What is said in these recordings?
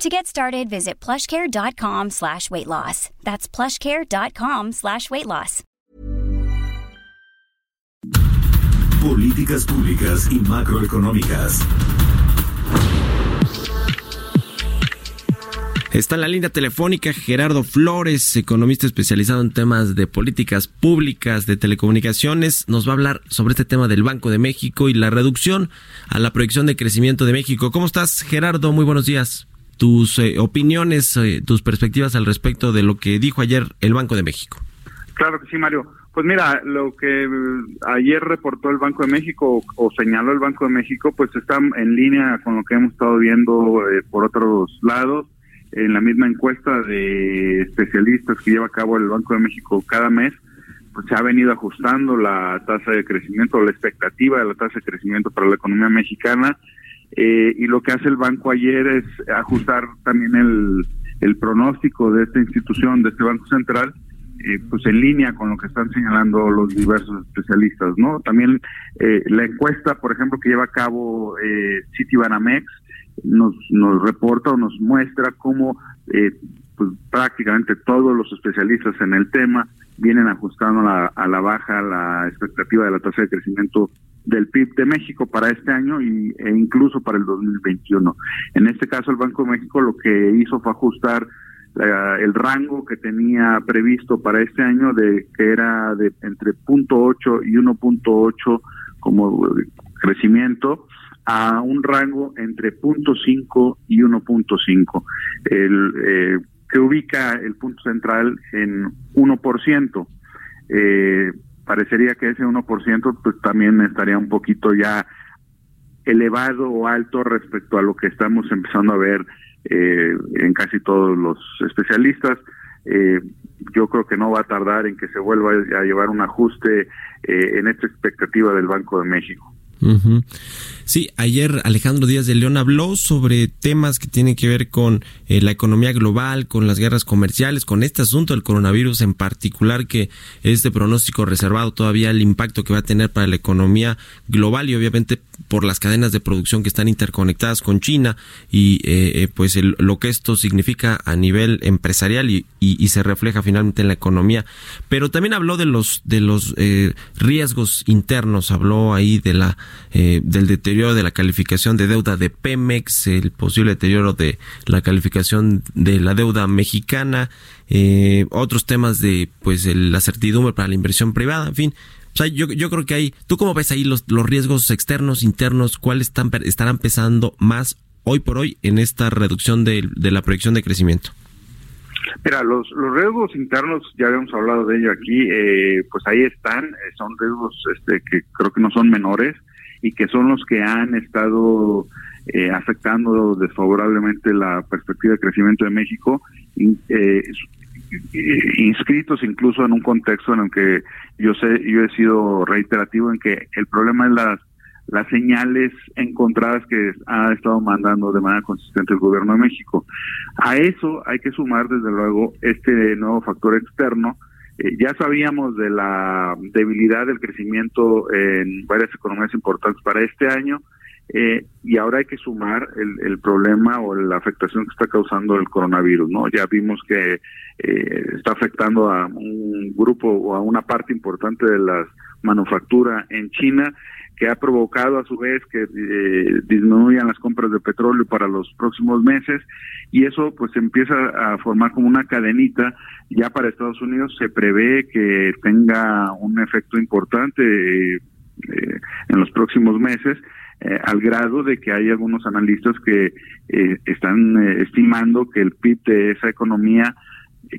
To get started, visit plushcare.com slash weight loss. That's plushcare.com slash weight loss. Políticas públicas y macroeconómicas. Está en la línea telefónica Gerardo Flores, economista especializado en temas de políticas públicas, de telecomunicaciones. Nos va a hablar sobre este tema del Banco de México y la reducción a la proyección de crecimiento de México. ¿Cómo estás, Gerardo? Muy buenos días. Tus eh, opiniones, eh, tus perspectivas al respecto de lo que dijo ayer el Banco de México. Claro que sí, Mario. Pues mira, lo que ayer reportó el Banco de México o señaló el Banco de México, pues está en línea con lo que hemos estado viendo eh, por otros lados en la misma encuesta de especialistas que lleva a cabo el Banco de México cada mes, pues se ha venido ajustando la tasa de crecimiento, la expectativa de la tasa de crecimiento para la economía mexicana. Eh, y lo que hace el banco ayer es ajustar también el, el pronóstico de esta institución, de este Banco Central, eh, pues en línea con lo que están señalando los diversos especialistas, ¿no? También eh, la encuesta, por ejemplo, que lleva a cabo eh, Citibanamex, nos, nos reporta o nos muestra cómo eh, pues, prácticamente todos los especialistas en el tema vienen ajustando a la baja la expectativa de la tasa de crecimiento del PIB de México para este año y, e incluso para el 2021. En este caso, el Banco de México lo que hizo fue ajustar el rango que tenía previsto para este año de que era de entre 0.8 y 1.8 como crecimiento a un rango entre 0.5 y 1.5, el, eh, que ubica el punto central en 1%. Eh, parecería que ese 1% pues también estaría un poquito ya elevado o alto respecto a lo que estamos empezando a ver eh, en casi todos los especialistas. Eh, yo creo que no va a tardar en que se vuelva a llevar un ajuste eh, en esta expectativa del Banco de México. Sí, ayer Alejandro Díaz de León habló sobre temas que tienen que ver con eh, la economía global, con las guerras comerciales, con este asunto del coronavirus en particular, que este pronóstico reservado todavía el impacto que va a tener para la economía global y obviamente por las cadenas de producción que están interconectadas con China y eh, eh, pues lo que esto significa a nivel empresarial y, y, se refleja finalmente en la economía. Pero también habló de los de los riesgos internos, habló ahí de la eh, del deterioro de la calificación de deuda de Pemex, el posible deterioro de la calificación de la deuda mexicana, eh, otros temas de pues la certidumbre para la inversión privada, en fin. yo, yo creo que hay, ¿tú cómo ves ahí los, los riesgos externos, internos, cuáles están, estarán pesando más hoy por hoy en esta reducción de, de la proyección de crecimiento? Mira, los, los riesgos internos, ya habíamos hablado de ello aquí, eh, pues ahí están, son riesgos este, que creo que no son menores y que son los que han estado eh, afectando desfavorablemente la perspectiva de crecimiento de México, eh, inscritos incluso en un contexto en el que yo sé, yo he sido reiterativo en que el problema es las las señales encontradas que ha estado mandando de manera consistente el gobierno de México. A eso hay que sumar desde luego este nuevo factor externo eh, ya sabíamos de la debilidad del crecimiento en varias economías importantes para este año eh, y ahora hay que sumar el, el, problema o la afectación que está causando el coronavirus, ¿no? Ya vimos que eh, está afectando a un grupo o a una parte importante de la manufactura en China que ha provocado a su vez que eh, disminuyan las compras de petróleo para los próximos meses y eso pues empieza a formar como una cadenita. Ya para Estados Unidos se prevé que tenga un efecto importante eh, en los próximos meses eh, al grado de que hay algunos analistas que están estimando que el PIB de esa economía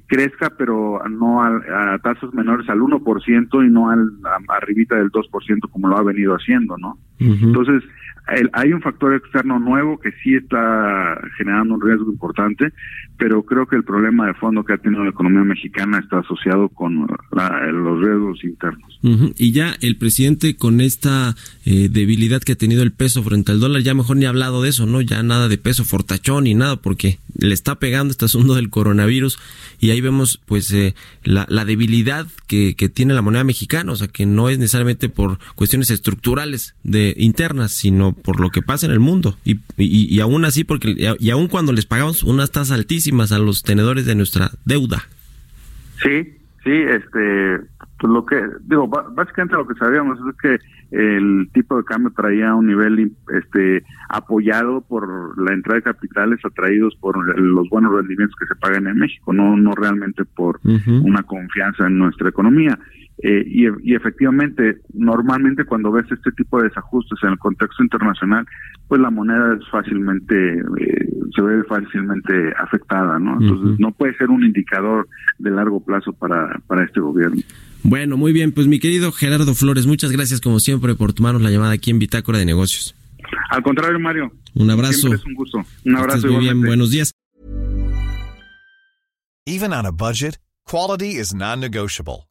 crezca, pero no a, tasas menores al 1% y no al a, arribita del 2% como lo ha venido haciendo, ¿no? Entonces, hay un factor externo nuevo que sí está generando un riesgo importante, pero creo que el problema de fondo que ha tenido la economía mexicana está asociado con los riesgos internos. Y ya el presidente con esta eh, debilidad que ha tenido el peso frente al dólar, ya mejor ni ha hablado de eso, ¿no? Ya nada de peso fortachón ni nada, porque le está pegando este asunto del coronavirus y ahí vemos pues eh, la, debilidad que, que tiene la moneda mexicana, o sea que no es necesariamente por cuestiones estructurales de internas, sino por lo que pasa en el mundo. Y, y, aún así, porque y aún cuando les pagamos unas tasas altísimas a los tenedores de nuestra deuda. Sí, sí, este, pues lo que, digo, básicamente lo que sabíamos es que el tipo de cambio traía un nivel este apoyado por la entrada de capitales atraídos por los buenos rendimientos que se pagan en México, no no realmente por una confianza en nuestra economía. Eh, y, efectivamente, normalmente cuando ves este tipo de desajustes en el contexto internacional, pues la moneda es fácilmente, eh, se ve fácilmente afectada, ¿no? Entonces no puede ser un indicador de largo plazo para, para este gobierno. Bueno, muy bien, pues mi querido Gerardo Flores, muchas gracias como siempre por tomarnos la llamada aquí en Bitácora de Negocios. Al contrario, Mario. Un abrazo. es un gusto. Un abrazo. Muy bien, buenos días. Even on a budget, quality is non-negotiable.